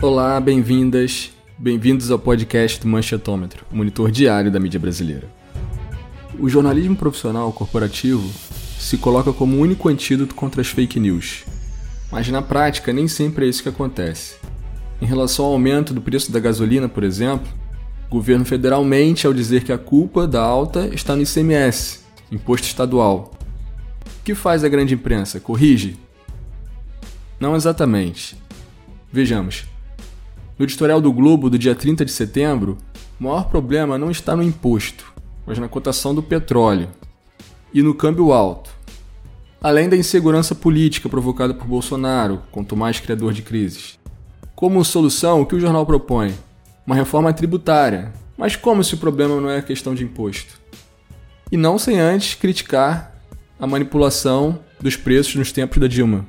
Olá, bem-vindas, bem-vindos ao podcast do Manchetômetro, monitor diário da mídia brasileira. O jornalismo profissional corporativo se coloca como o único antídoto contra as fake news. Mas na prática, nem sempre é isso que acontece. Em relação ao aumento do preço da gasolina, por exemplo, o governo federal mente ao dizer que a culpa da alta está no ICMS, imposto estadual. O que faz a grande imprensa? Corrige? Não exatamente. Vejamos. No editorial do Globo do dia 30 de setembro, o maior problema não está no imposto, mas na cotação do petróleo e no câmbio alto. Além da insegurança política provocada por Bolsonaro, quanto mais criador de crises. Como solução, o que o jornal propõe? Uma reforma tributária. Mas como se o problema não é questão de imposto? E não sem antes criticar a manipulação dos preços nos tempos da Dilma.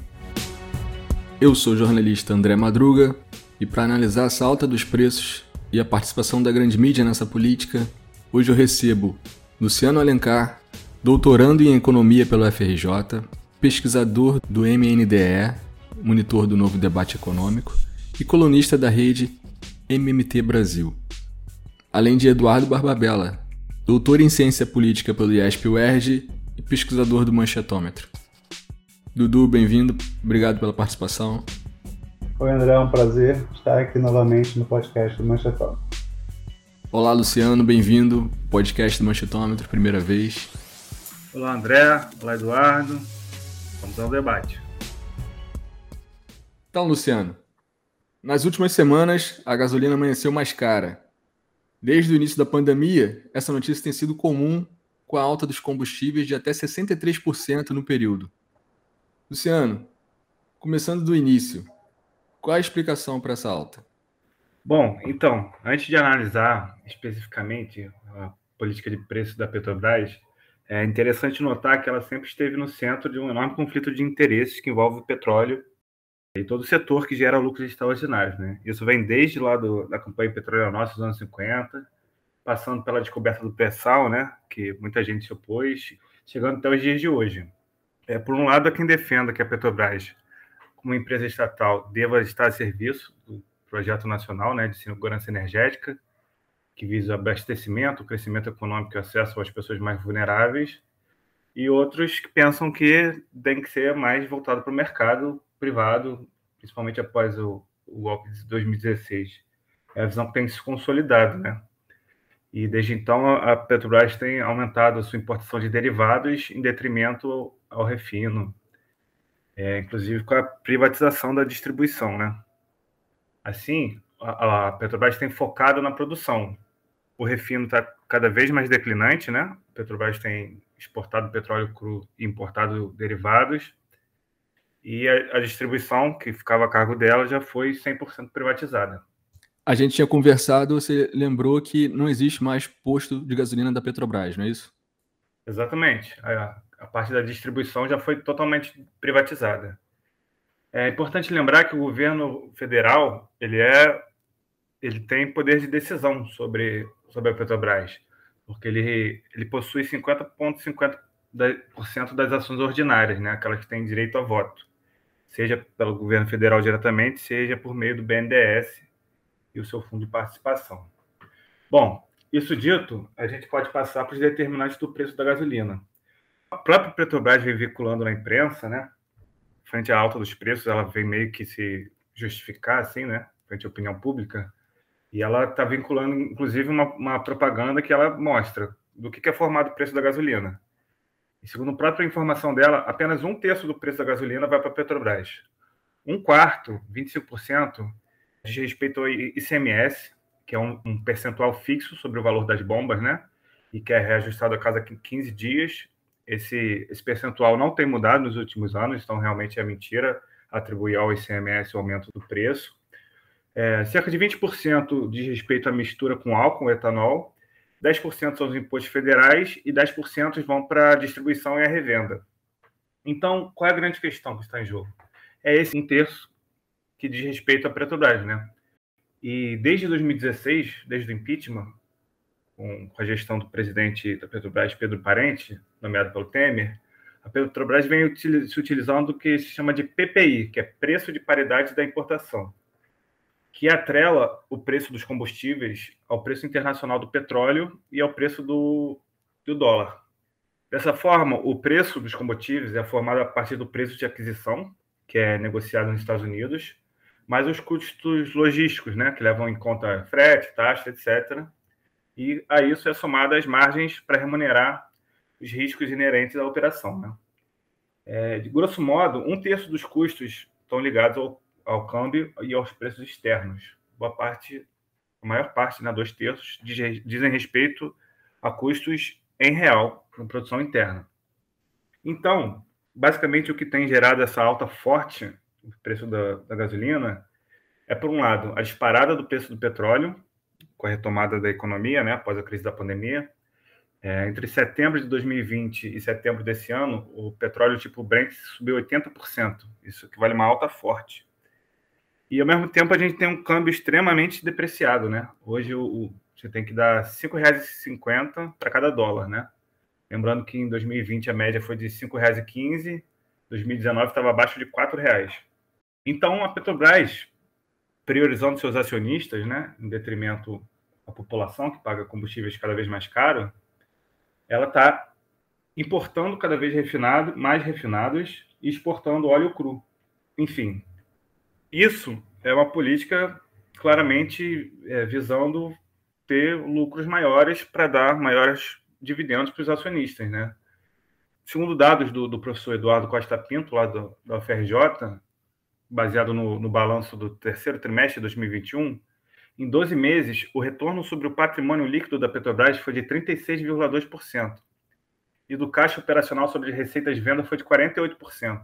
Eu sou o jornalista André Madruga e para analisar essa alta dos preços e a participação da grande mídia nessa política, hoje eu recebo Luciano Alencar, doutorando em economia pelo FRJ, pesquisador do MNDE, monitor do novo debate econômico e colunista da rede MMT Brasil. Além de Eduardo Barbabella, doutor em ciência política pelo IESP-UERJ e pesquisador do Manchetômetro. Dudu, bem-vindo, obrigado pela participação. Oi, André, é um prazer estar aqui novamente no podcast do Manchetômetro. Olá, Luciano, bem-vindo. Podcast do Manchetômetro, primeira vez. Olá, André. Olá, Eduardo. Vamos ao debate. Então, Luciano, nas últimas semanas a gasolina amanheceu mais cara. Desde o início da pandemia, essa notícia tem sido comum com a alta dos combustíveis de até 63% no período. Luciano, começando do início, qual a explicação para essa alta? Bom, então, antes de analisar especificamente a política de preço da Petrobras, é interessante notar que ela sempre esteve no centro de um enorme conflito de interesses que envolve o petróleo e todo o setor que gera lucros extraordinários. Né? Isso vem desde lá do, da campanha Petróleo Nossa dos anos 50, passando pela descoberta do pré-sal, né, que muita gente se opôs, chegando até os dias de hoje. É, por um lado, há quem defenda que a Petrobras como empresa estatal, deva estar a serviço do projeto nacional né, de segurança energética, que visa abastecimento, crescimento econômico e acesso às pessoas mais vulneráveis, e outros que pensam que tem que ser mais voltado para o mercado privado, principalmente após o, o golpe de 2016. É a visão que tem se consolidado, né? E desde então a Petrobras tem aumentado a sua importação de derivados em detrimento ao refino, é, inclusive com a privatização da distribuição, né? Assim, a, a Petrobras tem focado na produção. O refino está cada vez mais declinante, né? A Petrobras tem exportado petróleo cru e importado derivados. E a, a distribuição, que ficava a cargo dela, já foi 100% privatizada. A gente tinha conversado, você lembrou que não existe mais posto de gasolina da Petrobras, não é isso? Exatamente. A, a parte da distribuição já foi totalmente privatizada. É importante lembrar que o governo federal ele é ele tem poder de decisão sobre sobre a Petrobras, porque ele ele possui 50,50% das ações ordinárias, né, aquelas que têm direito a voto, seja pelo governo federal diretamente, seja por meio do BNDES e o seu fundo de participação. Bom, isso dito, a gente pode passar para os determinantes do preço da gasolina. A própria Petrobras vem vinculando na imprensa, né? Frente à alta dos preços, ela vem meio que se justificar, assim, né? Frente à opinião pública. E ela está vinculando, inclusive, uma, uma, propaganda que ela mostra do que, que é formado o preço da gasolina. E segundo a própria informação dela, apenas um terço do preço da gasolina vai para a Petrobras. Um quarto, 25%, diz respeito ao ICMS, que é um, um percentual fixo sobre o valor das bombas, né? E que é reajustado a cada 15 dias esse, esse percentual não tem mudado nos últimos anos, então realmente é mentira atribuir ao ICMS o aumento do preço. É, cerca de 20% diz respeito à mistura com álcool, etanol, 10% são os impostos federais e 10% vão para a distribuição e a revenda. Então, qual é a grande questão que está em jogo? É esse um terço que diz respeito à Petrobras, né? E desde 2016, desde o impeachment, com, a gestão do presidente da Petrobras, Pedro Parente, nomeado pelo Temer, a Petrobras vem se utilizando o que se chama de PPI, que é Preço de Paridade da Importação, que atrela o preço dos combustíveis ao preço internacional do petróleo e ao preço do, do dólar. Dessa forma, o preço dos combustíveis é formado a partir do preço de aquisição, que é negociado nos Estados Unidos, mais os custos logísticos, né, que levam em conta frete, taxa, etc. E a isso é somado as margens para remunerar os riscos inerentes à operação. Né? É, de grosso modo, um terço dos custos estão ligados ao ao câmbio e aos preços externos. Boa parte, a maior parte, né, dois terços, dizem respeito a custos em real na produção interna. Então, basicamente, o que tem gerado essa alta forte no preço da, da gasolina é, por um lado, a disparada do preço do petróleo, com a retomada da economia, né, após a crise da pandemia. É, entre setembro de 2020 e setembro desse ano, o petróleo tipo Brent subiu 80%. Isso equivale a uma alta forte. E ao mesmo tempo a gente tem um câmbio extremamente depreciado, né? Hoje o, o você tem que dar R$ 5,50 para cada dólar, né? Lembrando que em 2020 a média foi de R$ 5,15, 2019 estava abaixo de R$ 4,00. Então a Petrobras, priorizando seus acionistas, né, em detrimento da população que paga combustíveis cada vez mais caro, ela está importando cada vez refinado, mais refinados e exportando óleo cru. Enfim, isso é uma política claramente é, visando ter lucros maiores para dar maiores dividendos para os acionistas, né? Segundo dados do, do, professor Eduardo Costa Pinto, lá do, da UFRJ, baseado no, no balanço do terceiro trimestre de 2021, em 12 meses, o retorno sobre o patrimônio líquido da Petrobras foi de 36,2%. E do caixa operacional sobre receitas de venda foi de 48%.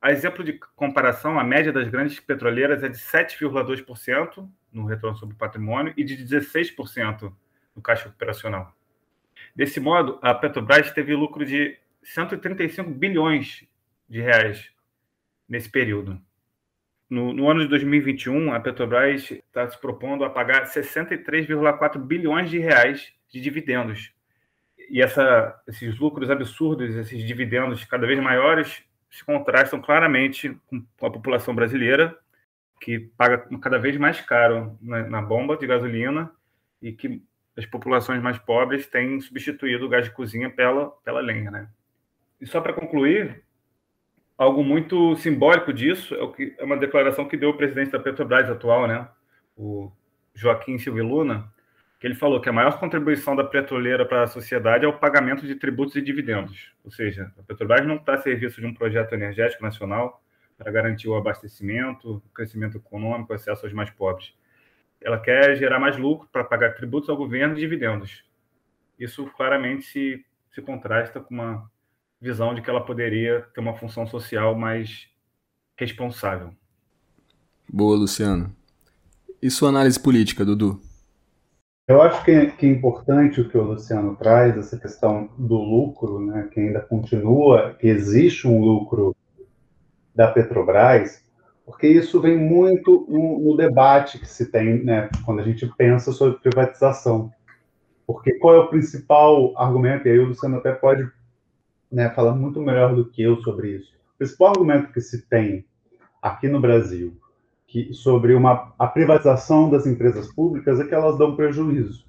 A exemplo de comparação, a média das grandes petroleiras é de 7,2% no retorno sobre o patrimônio e de 16% no caixa operacional. Desse modo, a Petrobras teve lucro de 135 bilhões de reais nesse período. No, no ano de 2021, a Petrobras está se propondo a pagar 63,4 bilhões de reais de dividendos. E essa, esses lucros absurdos, esses dividendos cada vez maiores, se contrastam claramente com a população brasileira, que paga cada vez mais caro na, na bomba de gasolina e que as populações mais pobres têm substituído o gás de cozinha pela, pela lenha. Né? E só para concluir, algo muito simbólico disso é, o que, é uma declaração que deu o presidente da Petrobras atual, né? o Joaquim Silva Luna, que ele falou que a maior contribuição da petroleira para a sociedade é o pagamento de tributos e dividendos. Ou seja, a Petrobras não está a serviço de um projeto energético nacional para garantir o abastecimento, o crescimento econômico, o acesso aos mais pobres. Ela quer gerar mais lucro para pagar tributos ao governo e dividendos. Isso claramente se, se contrasta com uma visão de que ela poderia ter uma função social mais responsável. Boa, Luciano. E sua análise política, Dudu? Eu acho que, que, é importante o que o Luciano traz, essa questão do lucro, né, que ainda continua, que existe um lucro da Petrobras, porque isso vem muito no, no debate que se tem né, quando a gente pensa sobre privatização. Porque qual é o principal argumento, e aí o Luciano até pode né, falar muito melhor do que eu sobre isso. O principal argumento que se tem aqui no Brasil que, sobre uma, a privatização das empresas públicas é que elas dão prejuízo.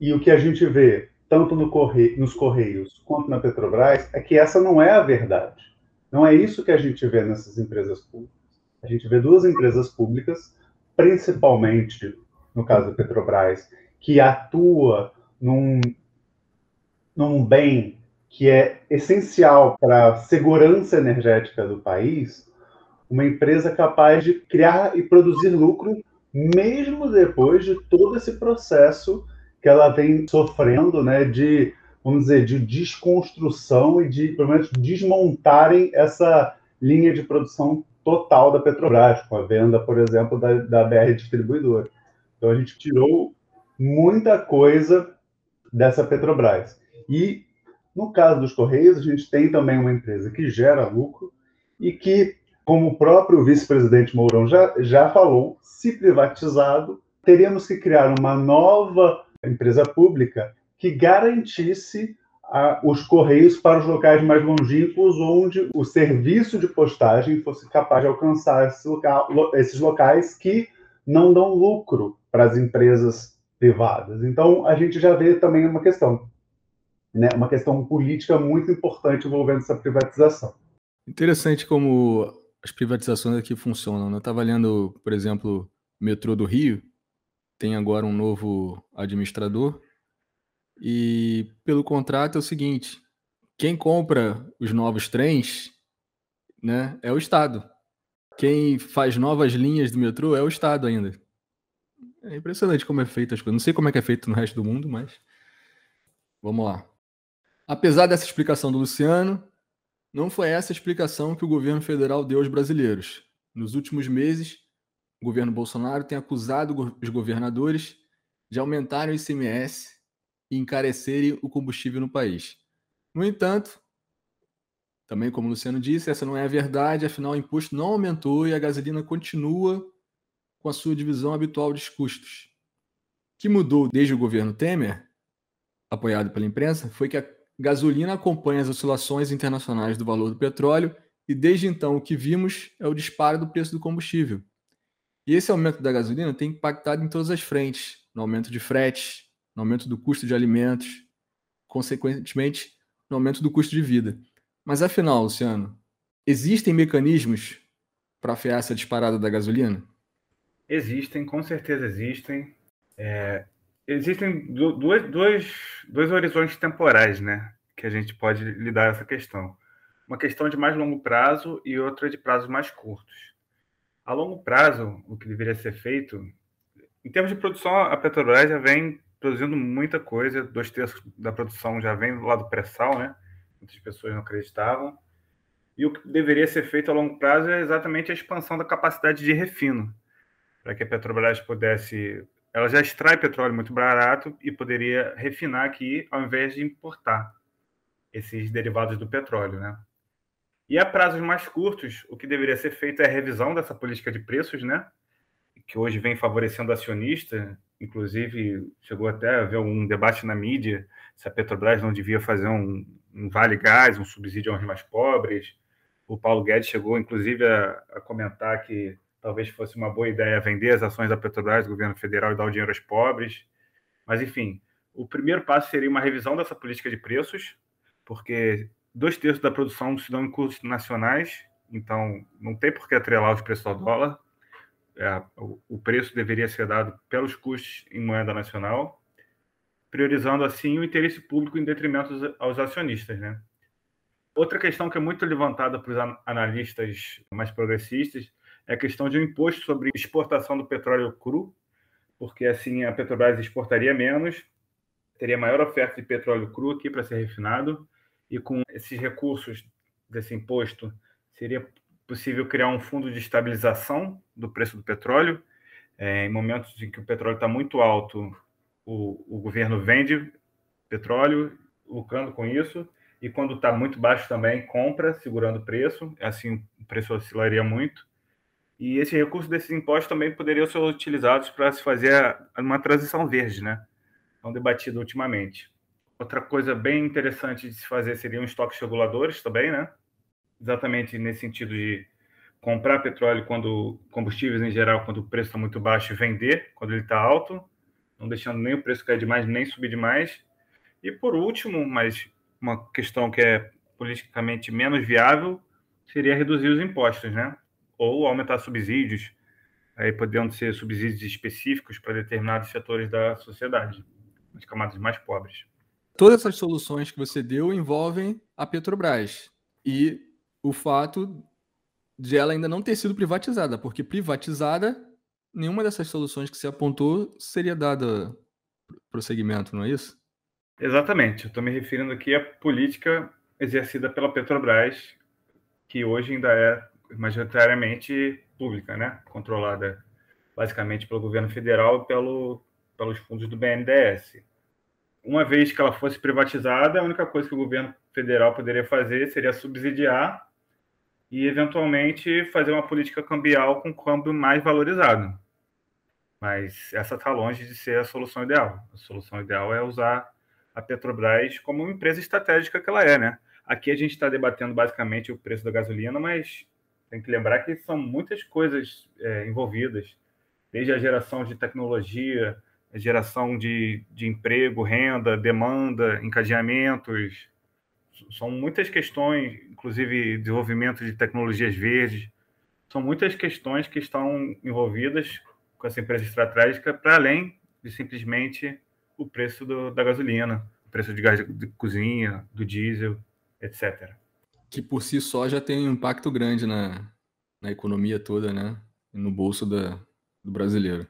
E o que a gente vê, tanto no corre, nos Correios quanto na Petrobras, é que essa não é a verdade. Não é isso que a gente vê nessas empresas públicas. A gente vê duas empresas públicas, principalmente no caso da Petrobras, que atua num, num bem que é essencial para a segurança energética do país, uma empresa capaz de criar e produzir lucro mesmo depois de todo esse processo que ela vem sofrendo, né, de vamos dizer, de desconstrução e de, pelo menos, desmontarem essa linha de produção total da Petrobras, com a venda, por exemplo, da, da BR Distribuidora. Então, a gente tirou muita coisa dessa Petrobras. E, no caso dos Correios, a gente tem também uma empresa que gera lucro e que como o próprio vice-presidente Mourão já, já falou, se privatizado, teríamos que criar uma nova empresa pública que garantisse a, os correios para os locais mais longínquos, onde o serviço de postagem fosse capaz de alcançar esse local, esses locais que não dão lucro para as empresas privadas. Então, a gente já vê também uma questão, né, uma questão política muito importante envolvendo essa privatização. Interessante como as privatizações aqui funcionam. Né? Eu estava lendo, por exemplo, o metrô do Rio, tem agora um novo administrador, e pelo contrato é o seguinte: quem compra os novos trens né, é o Estado. Quem faz novas linhas do metrô é o Estado ainda. É impressionante como é feito as coisas. Não sei como é que é feito no resto do mundo, mas vamos lá. Apesar dessa explicação do Luciano, não foi essa a explicação que o governo federal deu aos brasileiros. Nos últimos meses, o governo Bolsonaro tem acusado os governadores de aumentarem o ICMS e encarecerem o combustível no país. No entanto, também como o Luciano disse, essa não é a verdade, afinal o imposto não aumentou e a gasolina continua com a sua divisão habitual de custos. O que mudou desde o governo Temer, apoiado pela imprensa, foi que a gasolina acompanha as oscilações internacionais do valor do petróleo e desde então o que vimos é o disparo do preço do combustível. E esse aumento da gasolina tem impactado em todas as frentes, no aumento de frete, no aumento do custo de alimentos, consequentemente, no aumento do custo de vida. Mas afinal, Luciano, existem mecanismos para afiar essa disparada da gasolina? Existem, com certeza existem. É, existem dois, dois, dois horizontes temporais, né? Que a gente pode lidar essa questão. Uma questão de mais longo prazo e outra de prazos mais curtos. A longo prazo, o que deveria ser feito, em termos de produção, a Petrobras já vem produzindo muita coisa, dois terços da produção já vem do lado pré-sal, né? Muitas pessoas não acreditavam. E o que deveria ser feito a longo prazo é exatamente a expansão da capacidade de refino, para que a Petrobras pudesse ela já extrai petróleo muito barato e poderia refinar aqui ao invés de importar esses derivados do petróleo, né? E a prazos mais curtos, o que deveria ser feito é a revisão dessa política de preços, né? Que hoje vem favorecendo acionista, inclusive chegou até a haver um debate na mídia se a Petrobras não devia fazer um, um vale gás, um subsídio aos mais pobres. O Paulo Guedes chegou, inclusive, a, a comentar que talvez fosse uma boa ideia vender as ações da Petrobras, do governo federal, e dar o dinheiro aos pobres. Mas, enfim, o primeiro passo seria uma revisão dessa política de preços, porque dois terços da produção se dão em custos nacionais, então não tem por que atrelar os preços ao dólar. É, o preço deveria ser dado pelos custos em moeda nacional, priorizando assim o interesse público em detrimento aos acionistas, né? Outra questão que é muito levantada por os analistas mais progressistas é a questão de um imposto sobre exportação do petróleo cru, porque assim a Petrobras exportaria menos, teria maior oferta de petróleo cru aqui para ser refinado, e com esses recursos desse imposto seria possível criar um fundo de estabilização do preço do petróleo. É, em momentos em que o petróleo está muito alto, o, o governo vende petróleo, lucrando com isso, e quando está muito baixo também compra, segurando o preço. Assim, o preço oscilaria muito. E esse recurso desses impostos também poderiam ser utilizados para se fazer uma transição verde, né? Tão debatido ultimamente. Outra coisa bem interessante de se fazer seriam estoques reguladores também, né? Exatamente nesse sentido de comprar petróleo quando combustíveis em geral, quando o preço está muito baixo, e vender quando ele está alto, não deixando nem o preço cair demais, nem subir demais. E por último, mas uma questão que é politicamente menos viável, seria reduzir os impostos, né? Ou aumentar subsídios, aí podendo ser subsídios específicos para determinados setores da sociedade, as camadas mais pobres. Todas essas soluções que você deu envolvem a Petrobras e o fato de ela ainda não ter sido privatizada, porque privatizada, nenhuma dessas soluções que você apontou seria dada prosseguimento, não é isso? Exatamente. Eu estou me referindo aqui à política exercida pela Petrobras, que hoje ainda é majoritariamente pública, né? controlada basicamente pelo governo federal e pelo, pelos fundos do BNDES. Uma vez que ela fosse privatizada, a única coisa que o governo federal poderia fazer seria subsidiar e, eventualmente, fazer uma política cambial com câmbio mais valorizado. Mas essa está longe de ser a solução ideal. A solução ideal é usar a Petrobras como uma empresa estratégica que ela é, né? Aqui a gente está debatendo basicamente o preço da gasolina, mas tem que lembrar que são muitas coisas é, envolvidas, desde a geração de tecnologia, a geração de, de emprego, renda, demanda, encadeamentos. São muitas questões, inclusive desenvolvimento de tecnologias verdes. São muitas questões que estão envolvidas com essa empresa estratégica, para além de simplesmente o preço do, da gasolina, o preço de gás de cozinha, do diesel, etc. Que por si só já tem um impacto grande na, na economia toda, né? No bolso da, do brasileiro.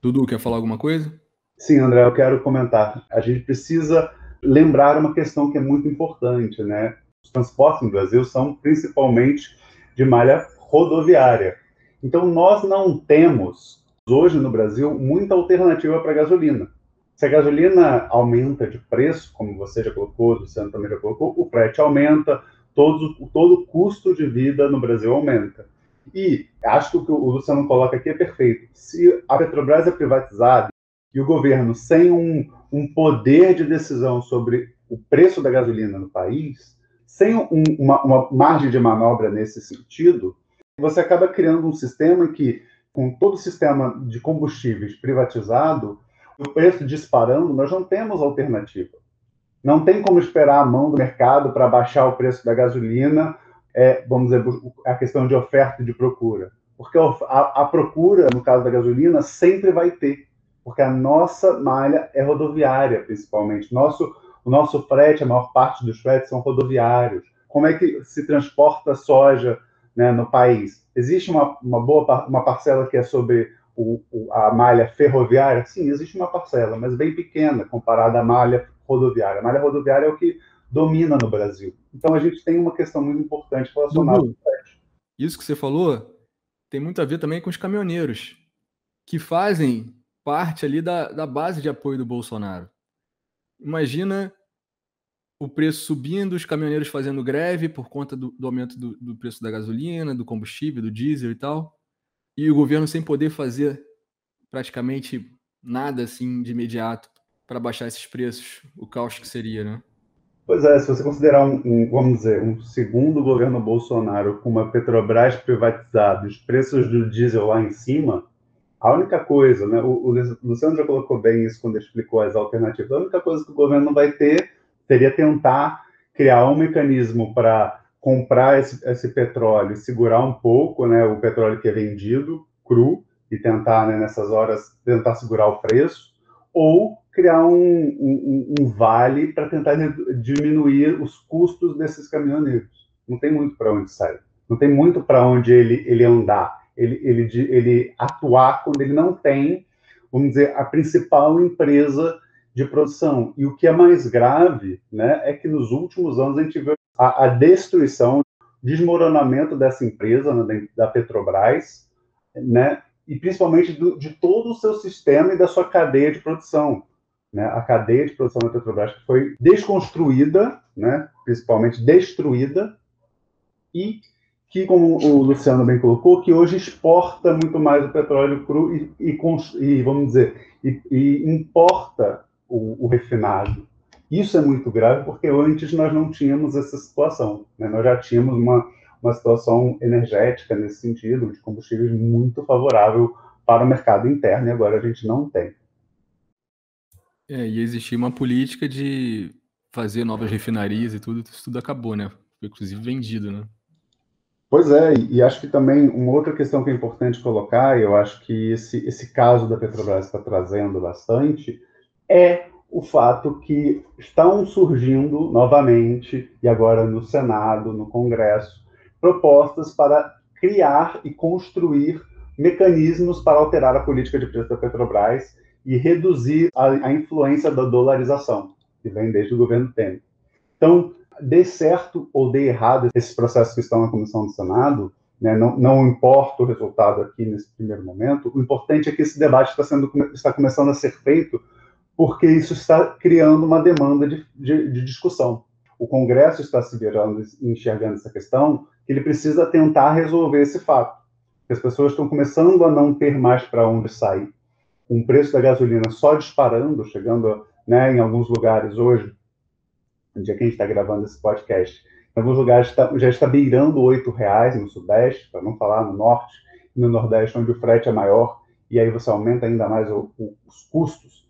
Dudu, quer falar alguma coisa? Sim, André, eu quero comentar. A gente precisa lembrar uma questão que é muito importante, né? Os transportes no Brasil são principalmente de malha rodoviária. Então, nós não temos, hoje no Brasil, muita alternativa para gasolina. Se a gasolina aumenta de preço, como você já colocou, o Luciano também já colocou, o frete aumenta, todo, todo o custo de vida no Brasil aumenta. E acho que o que o Luciano coloca aqui é perfeito. Se a Petrobras é privatizada e o governo, sem um, um poder de decisão sobre o preço da gasolina no país, sem um, uma, uma margem de manobra nesse sentido, você acaba criando um sistema que, com todo o sistema de combustíveis privatizado, o preço disparando, nós não temos alternativa. Não tem como esperar a mão do mercado para baixar o preço da gasolina, é, vamos dizer, a questão de oferta e de procura. Porque a, a procura, no caso da gasolina, sempre vai ter, porque a nossa malha é rodoviária, principalmente. Nosso, o nosso frete, a maior parte dos fretes são rodoviários. Como é que se transporta soja né, no país? Existe uma, uma boa uma parcela que é sobre o, a malha ferroviária? Sim, existe uma parcela, mas bem pequena comparada à malha rodoviária. A malha rodoviária é o que domina no Brasil. Então a gente tem uma questão muito importante relacionada Dudu, Isso que você falou tem muito a ver também com os caminhoneiros, que fazem parte ali da, da base de apoio do Bolsonaro. Imagina o preço subindo, os caminhoneiros fazendo greve por conta do, do aumento do, do, preço da gasolina, do combustível, do diesel e tal, e o governo sem poder fazer praticamente nada assim de imediato para baixar esses preços, o caos que seria, né? Pois é, se você considerar um, um, vamos dizer, um segundo governo Bolsonaro com uma Petrobras privatizada, os preços do diesel lá em cima, a única coisa, né, o, o Luciano já colocou bem isso quando explicou as alternativas, a única coisa que o governo vai ter seria tentar criar um mecanismo para comprar esse, esse, petróleo segurar um pouco, né, o petróleo que é vendido cru e tentar, né, nessas horas, tentar segurar o preço, ou criar um, um, um vale para tentar diminuir os custos desses caminhoneiros. Não tem muito para onde sair, não tem muito para onde ele, ele andar, ele, ele, ele atuar quando ele não tem, vamos dizer, a principal empresa de produção. E o que é mais grave né, é que nos últimos anos a gente viu a, a destruição, desmoronamento dessa empresa, né, da Petrobras, né, e principalmente do, de todo o seu sistema e da sua cadeia de produção. Né? A cadeia de produção da Petrobras foi desconstruída, né? principalmente destruída, e que, como o Luciano bem colocou, que hoje exporta muito mais o petróleo cru e, e, e vamos dizer, e, e importa o, o, refinado. Isso é muito grave porque antes nós não tínhamos essa situação. Né? Nós já tínhamos uma, uma situação energética nesse sentido, de combustíveis muito favorável para o mercado interno, e agora a gente não tem. É, e existia uma política de fazer novas refinarias e tudo, isso tudo acabou, né? Foi inclusive vendido, né? Pois é, e acho que também uma outra questão que é importante colocar, e eu acho que esse, esse caso da Petrobras está trazendo bastante, é o fato que estão surgindo novamente, e agora no Senado, no Congresso, propostas para criar e construir mecanismos para alterar a política de preço da Petrobras e reduzir a, a influência da dolarização, que vem desde o governo Temer. Então, dê certo ou dê errado esses processos que estão na comissão do Senado, né, não, não, importa o resultado aqui nesse primeiro momento, o importante é que esse debate está, sendo, está começando a ser feito porque isso está criando uma demanda de, de, de discussão. O Congresso está se virando enxergando essa questão, que ele precisa tentar resolver esse fato. As pessoas estão começando a não ter mais para onde sair. Com o preço da gasolina só disparando, chegando né, em alguns lugares hoje, no dia que a gente está gravando esse podcast, em alguns lugares tá, já está beirando R$ reais no Sudeste, para não falar no Norte no Nordeste, onde o frete é maior, e aí você aumenta ainda mais o, o, os custos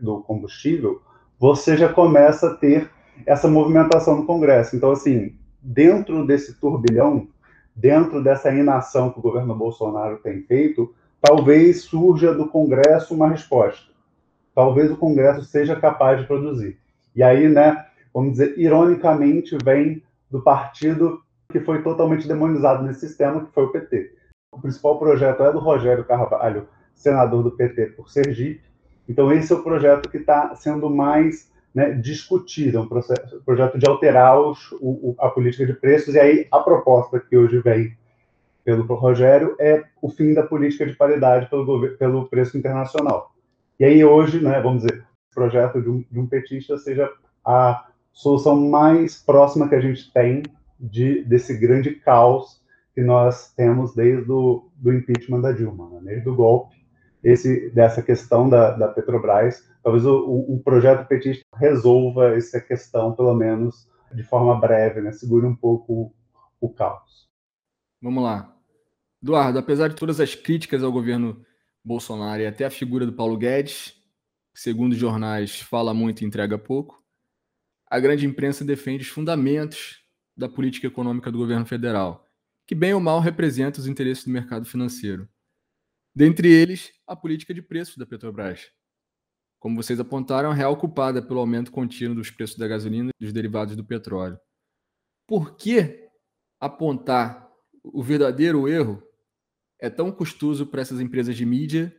do combustível, você já começa a ter essa movimentação no Congresso. Então, assim, dentro desse turbilhão, dentro dessa inação que o governo Bolsonaro tem feito, talvez surja do Congresso uma resposta. Talvez o Congresso seja capaz de produzir. E aí, né, vamos dizer, ironicamente, vem do partido que foi totalmente demonizado nesse sistema, que foi o PT. O principal projeto é do Rogério Carvalho, senador do PT por Sergipe. Então, esse é o projeto que está sendo mais né, discutido, é um processo, projeto de alterar os, o, a política de preços. E aí, a proposta que hoje vem pelo Rogério é o fim da política de paridade pelo, pelo preço internacional. E aí, hoje, né, vamos dizer, o projeto de um, de um petista seja a solução mais próxima que a gente tem de, desse grande caos que nós temos desde o do impeachment da Dilma, né? desde o golpe, esse, dessa questão da, da Petrobras. Talvez o, o, projeto petista resolva essa questão, pelo menos de forma breve, né? segure um pouco o, o caos. Vamos lá. Eduardo, apesar de todas as críticas ao governo Bolsonaro e até a figura do Paulo Guedes, que, segundo os jornais, fala muito e entrega pouco, a grande imprensa defende os fundamentos da política econômica do governo federal, que bem ou mal representa os interesses do mercado financeiro. Dentre eles, a política de preços da Petrobras. Como vocês apontaram, a real culpada pelo aumento contínuo dos preços da gasolina e dos derivados do petróleo. Por que apontar o verdadeiro erro é tão custoso para essas empresas de mídia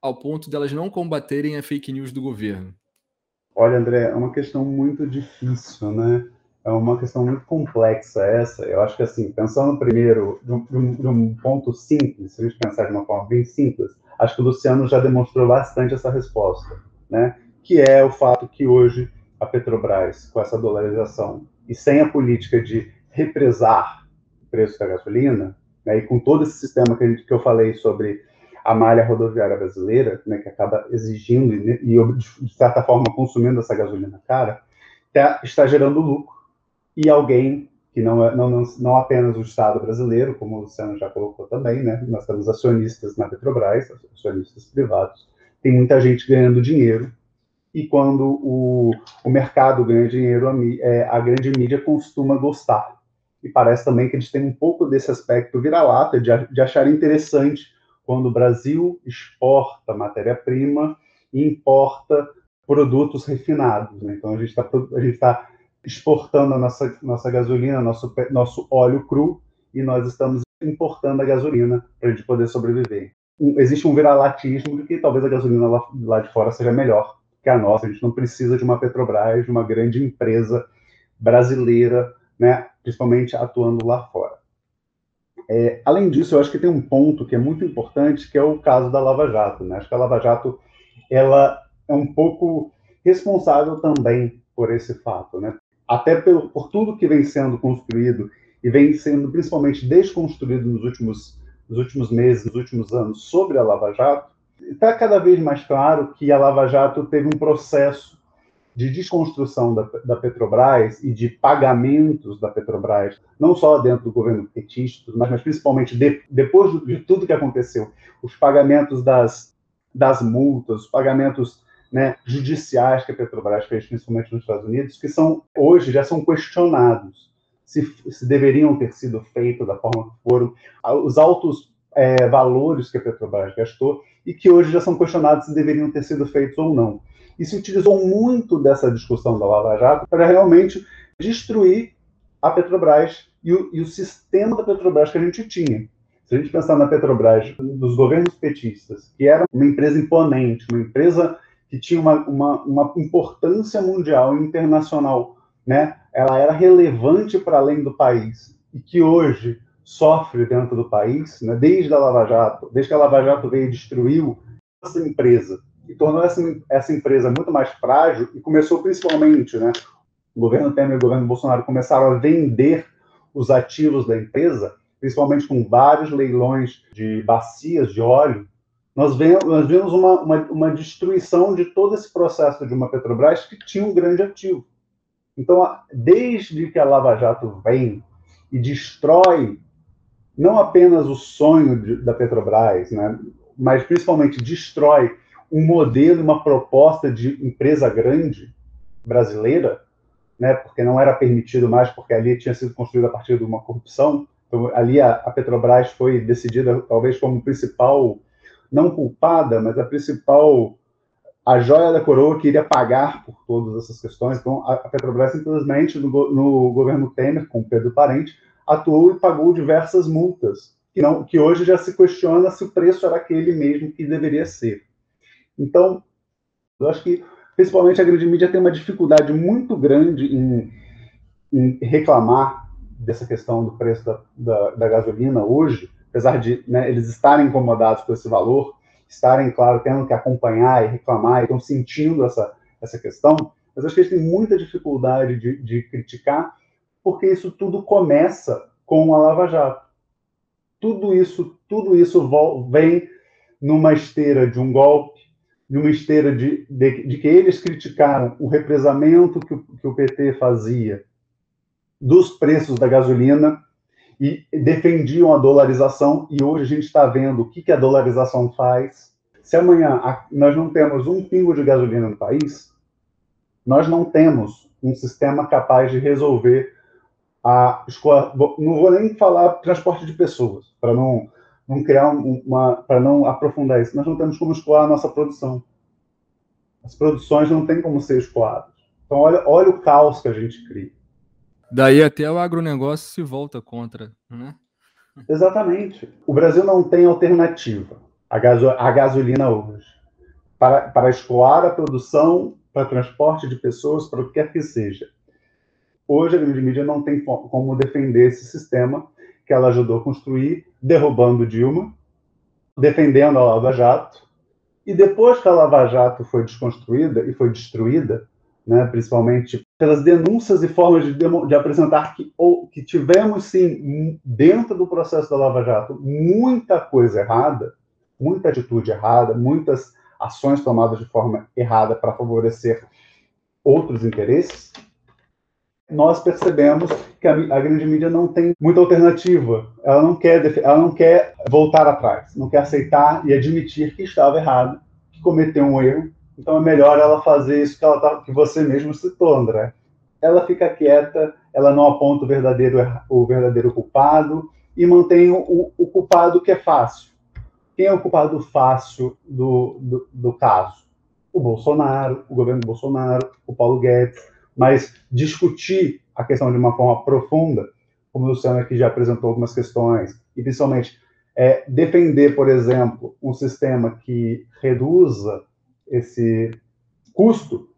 ao ponto delas não combaterem a fake news do governo? Olha, André, é uma questão muito difícil, né? É uma questão muito complexa essa. Eu acho que, assim, pensando primeiro de um, de um ponto simples, se a gente pensar de uma forma bem simples, acho que o Luciano já demonstrou bastante essa resposta, né? Que é o fato que hoje a Petrobras, com essa dolarização e sem a política de represar o preço da gasolina, né, e com todo esse sistema que, gente, que eu falei sobre a malha rodoviária brasileira, né, que acaba exigindo e, e, de certa forma, consumindo essa gasolina cara, tá, está gerando lucro. E alguém que não, é, não, não, não apenas o Estado brasileiro, como o Luciano já colocou também, né, nós temos acionistas na Petrobras, acionistas privados, tem muita gente ganhando dinheiro, e quando o, o mercado ganha dinheiro, a, é, a grande mídia costuma gostar. E parece também que eles têm um pouco desse aspecto vira-lata, de, de achar interessante quando o Brasil exporta matéria-prima e importa produtos refinados. Né? Então, a gente está tá exportando a nossa, nossa gasolina, nosso, nosso óleo cru, e nós estamos importando a gasolina para a gente poder sobreviver. Um, existe um viralatismo de que talvez a gasolina lá, lá de fora seja melhor que a nossa. A gente não precisa de uma Petrobras, de uma grande empresa brasileira, né, principalmente atuando lá fora. É, além disso, eu acho que tem um ponto que é muito importante, que é o caso da Lava Jato. Né? Acho que a Lava Jato ela é um pouco responsável também por esse fato, né? Até por tudo que vem sendo construído e vem sendo principalmente desconstruído nos últimos, nos últimos meses, nos últimos anos sobre a Lava Jato, está cada vez mais claro que a Lava Jato teve um processo de desconstrução da, da, Petrobras e de pagamentos da Petrobras, não só dentro do governo petista, mas, mas principalmente de, depois de tudo que aconteceu, os pagamentos das, das multas, os pagamentos né, judiciais que a Petrobras fez, principalmente nos Estados Unidos, que são hoje já são questionados se, se deveriam ter sido feitos da forma que foram, os altos é, valores que a Petrobras gastou e que hoje já são questionados se deveriam ter sido feitos ou não e se utilizou muito dessa discussão da Lava Jato para realmente destruir a Petrobras e o, e o sistema da Petrobras que a gente tinha. Se a gente pensar na Petrobras dos governos petistas, que era uma empresa imponente, uma empresa que tinha uma, uma, uma importância mundial e internacional, né? ela era relevante para além do país, e que hoje sofre dentro do país, né? desde a Lava Jato, desde que a Lava Jato veio e destruiu essa empresa, e tornou essa, essa empresa muito mais frágil e começou principalmente, né, o governo Temer e o governo Bolsonaro começaram a vender os ativos da empresa, principalmente com vários leilões de bacias de óleo, nós vemos, uma, uma, uma, destruição de todo esse processo de uma Petrobras que tinha um grande ativo. Então, desde que a Lava Jato vem e destrói não apenas o sonho de, da Petrobras, né, mas principalmente destrói um modelo, uma proposta de empresa grande brasileira, né, porque não era permitido mais, porque ali tinha sido construída a partir de uma corrupção. Então, ali a, a Petrobras foi decidida talvez como principal, não culpada, mas a principal, a joia da coroa que iria pagar por todas essas questões. Então, a, Petrobras simplesmente, no, no governo Temer, com Pedro Parente, atuou e pagou diversas multas, que, não, que hoje já se questiona se o preço era aquele mesmo que deveria ser. Então, eu acho que, principalmente, a grande mídia tem uma dificuldade muito grande em, em reclamar dessa questão do preço da, da, da gasolina hoje, apesar de né, eles estarem incomodados com esse valor, estarem, claro, tendo que acompanhar e reclamar, e estão sentindo essa, essa questão, mas acho que eles têm muita dificuldade de, de criticar, porque isso tudo começa com a Lava Jato. Tudo isso, tudo isso vem numa esteira de um golpe, numa esteira de, de, de que eles criticaram o represamento que o, que o PT fazia dos preços da gasolina e defendiam a dolarização, e hoje a gente está vendo o que, que a dolarização faz. Se amanhã nós não temos um pingo de gasolina no país, nós não temos um sistema capaz de resolver a escola. Não vou nem falar transporte de pessoas, para não, não criar uma. para não aprofundar isso. Nós não temos como escoar a nossa produção. As produções não têm como ser escoadas. Então, olha, olha o caos que a gente cria. Daí até o agronegócio se volta contra, né? Exatamente. O Brasil não tem alternativa à, gaso à gasolina hoje. Para, para escoar a produção, para transporte de pessoas, para o que quer que seja. Hoje a grande mídia não tem como defender esse sistema que ela ajudou a construir, derrubando Dilma, defendendo a Lava Jato, e depois que a Lava Jato foi desconstruída e foi destruída, né, principalmente pelas denúncias e formas de, de apresentar que, ou, que tivemos, sim, dentro do processo da Lava Jato, muita coisa errada, muita atitude errada, muitas ações tomadas de forma errada para favorecer outros interesses, nós percebemos que a, a, grande mídia não tem muita alternativa. Ela não quer, ela não quer voltar atrás, não quer aceitar e admitir que estava errado, que cometeu um erro. Então é melhor ela fazer isso que, ela tá, que você mesmo citou, André. Ela fica quieta, ela não aponta o verdadeiro, o verdadeiro culpado e mantém o, o culpado que é fácil. Quem é o culpado fácil do, do, do caso? O Bolsonaro, o governo Bolsonaro, o Paulo Guedes mas discutir a questão de uma forma profunda, como o Luciano aqui já apresentou algumas questões, e principalmente é, defender, por exemplo, um sistema que reduza esse custo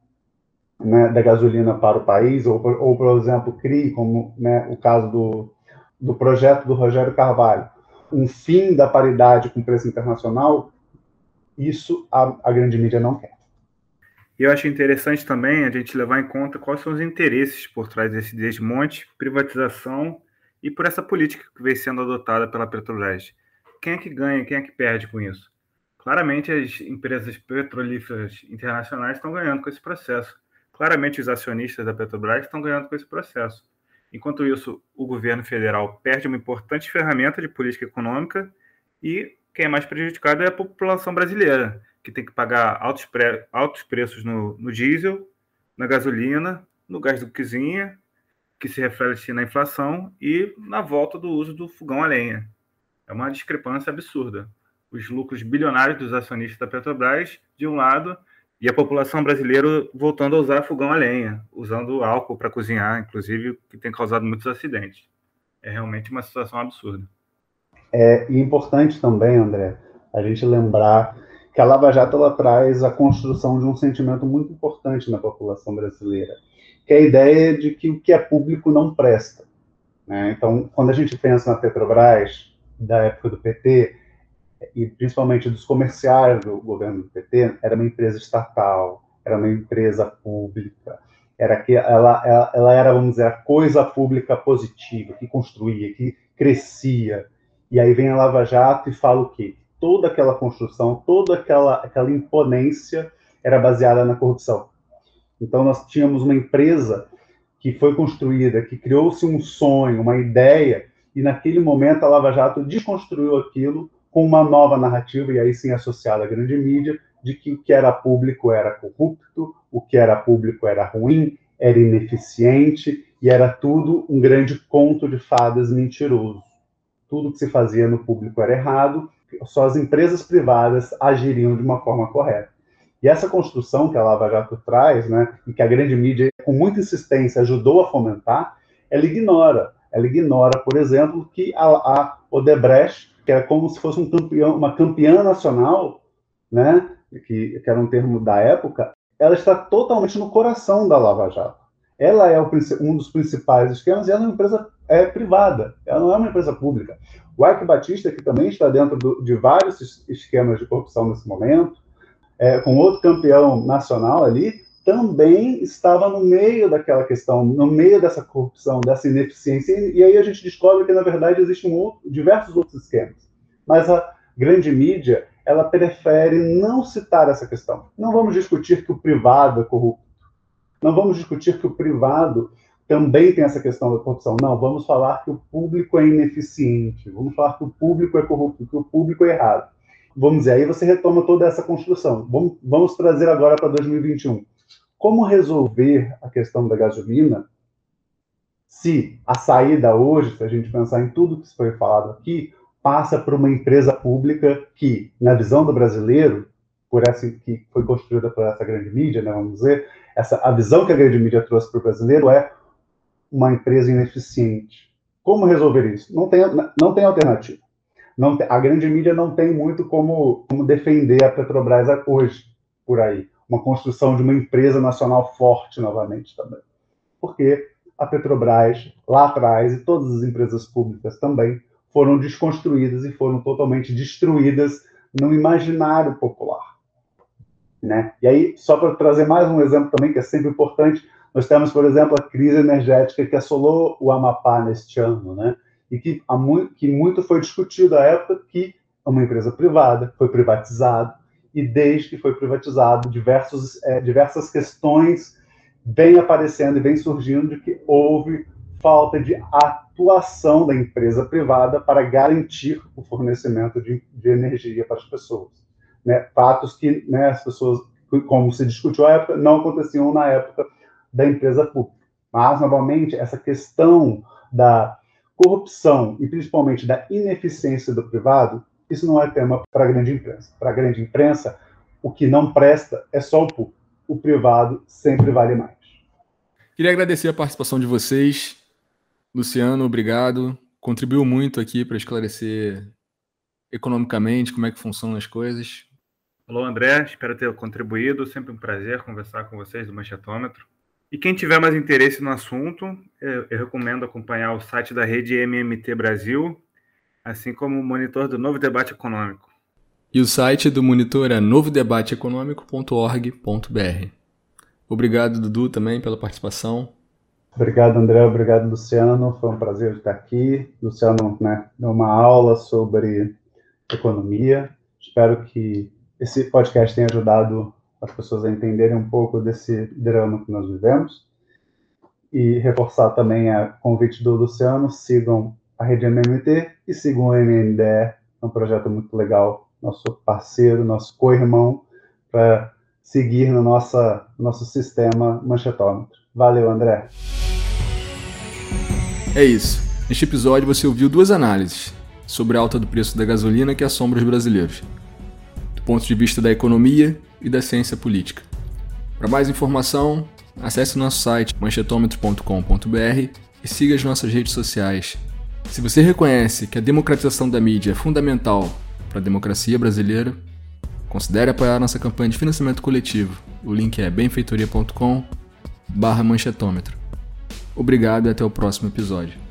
né, da gasolina para o país, ou, ou por exemplo, crie, como né, o caso do, do projeto do Rogério Carvalho, um fim da paridade com preço internacional, isso a, a grande mídia não quer. E eu acho interessante também a gente levar em conta quais são os interesses por trás desse desmonte, privatização e por essa política que vem sendo adotada pela Petrobras. Quem é que ganha, quem é que perde com isso? Claramente as empresas petrolíferas internacionais estão ganhando com esse processo. Claramente os acionistas da Petrobras estão ganhando com esse processo. Enquanto isso, o governo federal perde uma importante ferramenta de política econômica e quem é mais prejudicado é a população brasileira, que tem que pagar altos, pre... altos preços no, no diesel, na gasolina, no gás de cozinha, que se reflete na inflação, e na volta do uso do fogão a lenha. É uma discrepância absurda. Os lucros bilionários dos acionistas da Petrobras, de um lado, e a população brasileira voltando a usar fogão a lenha, usando álcool para cozinhar, inclusive, que tem causado muitos acidentes. É realmente uma situação absurda. É importante também, André, a gente lembrar que a Lava Jato ela traz a construção de um sentimento muito importante na população brasileira, que é a ideia de que o que é público não presta. Né? Então, quando a gente pensa na Petrobras, da época do PT, e principalmente dos comerciais do governo do PT, era uma empresa estatal, era uma empresa pública, era que ela, ela, ela era, vamos dizer, a coisa pública positiva, que construía, que crescia. E aí vem a Lava Jato e fala o quê? toda aquela construção, toda aquela, aquela imponência era baseada na corrupção. Então, nós tínhamos uma empresa que foi construída, que criou-se um sonho, uma ideia, e naquele momento a Lava Jato desconstruiu aquilo com uma nova narrativa, e aí sim associada à grande mídia, de que o que era público era corrupto, o que era público era ruim, era ineficiente e era tudo um grande conto de fadas mentiroso. Tudo que se fazia no público era errado, só as empresas privadas agiriam de uma forma correta. E essa construção que a Lava Jato traz, né, e que a grande mídia, com muita insistência, ajudou a fomentar, ela ignora. Ela ignora, por exemplo, que a, a Odebrecht, que era como se fosse um campeão, uma campeã nacional, né, que, que era um termo da época, ela está totalmente no coração da Lava Jato. Ela é o, um dos principais esquemas e ela é uma empresa é, privada, ela não é uma empresa pública. O Ike Batista, que também está dentro do, de vários esquemas de corrupção nesse momento, é, com outro campeão nacional ali, também estava no meio daquela questão, no meio dessa corrupção, dessa ineficiência. E, aí a gente descobre que, na verdade, existem outro, diversos outros esquemas. Mas a grande mídia ela prefere não citar essa questão. Não vamos discutir que o privado é corrupto. Não vamos discutir que o privado também tem essa questão da corrupção. Não, vamos falar que o público é ineficiente. Vamos falar que o público é corrupto, que o público é errado. Vamos dizer, aí você retoma toda essa construção. Vamos, vamos trazer agora para 2021. Como resolver a questão da gasolina se a saída hoje, se a gente pensar em tudo que foi falado aqui, passa por uma empresa pública que, na visão do brasileiro, por essa que foi construída por essa grande mídia, né, vamos dizer, essa a visão que a grande mídia trouxe para o brasileiro é uma empresa ineficiente. Como resolver isso? Não tem, não tem alternativa. Não tem, a grande mídia não tem muito como, como defender a Petrobras hoje, por aí. Uma construção de uma empresa nacional forte novamente também. Porque a Petrobras, lá atrás, e todas as empresas públicas também, foram desconstruídas e foram totalmente destruídas no imaginário popular. Né? E aí, só para trazer mais um exemplo também, que é sempre importante, nós temos, por exemplo, a crise energética que assolou o Amapá neste ano, né? e que, muito, que muito foi discutido à época que uma empresa privada foi privatizada, e desde que foi privatizado, diversos, é, diversas questões vêm aparecendo e vêm surgindo de que houve falta de atuação da empresa privada para garantir o fornecimento de, de energia para as pessoas. Né? Fatos que né, as pessoas, como se discutiu à época, não aconteciam na época da empresa pública. Mas, novamente, essa questão da corrupção e principalmente da ineficiência do privado, isso não é tema para a grande imprensa. Para a grande imprensa, o que não presta é só o público. O privado sempre vale mais. Queria agradecer a participação de vocês. Luciano, obrigado. Contribuiu muito aqui para esclarecer economicamente como é que funcionam as coisas. Alô, André, espero ter contribuído. Sempre um prazer conversar com vocês do Manchetômetro. E quem tiver mais interesse no assunto, eu, eu recomendo acompanhar o site da rede MMT Brasil, assim como o monitor do Novo Debate Econômico. E o site do monitor é novodebateeconômico.org.br. Obrigado, Dudu, também pela participação. Obrigado, André. Obrigado, Luciano. Foi um prazer estar aqui. Luciano né, deu uma aula sobre economia. Espero que esse podcast tenha ajudado as pessoas a entenderem um pouco desse drama que nós vivemos. E reforçar também o convite do Luciano: sigam a rede MMT e sigam o MNDE. É um projeto muito legal, nosso parceiro, nosso co-irmão, para seguir no nossa, nosso sistema manchetômetro. Valeu, André. É isso. Neste episódio você ouviu duas análises sobre a alta do preço da gasolina que assombra os brasileiros, do ponto de vista da economia e da ciência política. Para mais informação, acesse nosso site manchetômetro.com.br e siga as nossas redes sociais. Se você reconhece que a democratização da mídia é fundamental para a democracia brasileira, considere apoiar nossa campanha de financiamento coletivo. O link é benfeitoria.com/manchetômetro. Obrigado e até o próximo episódio.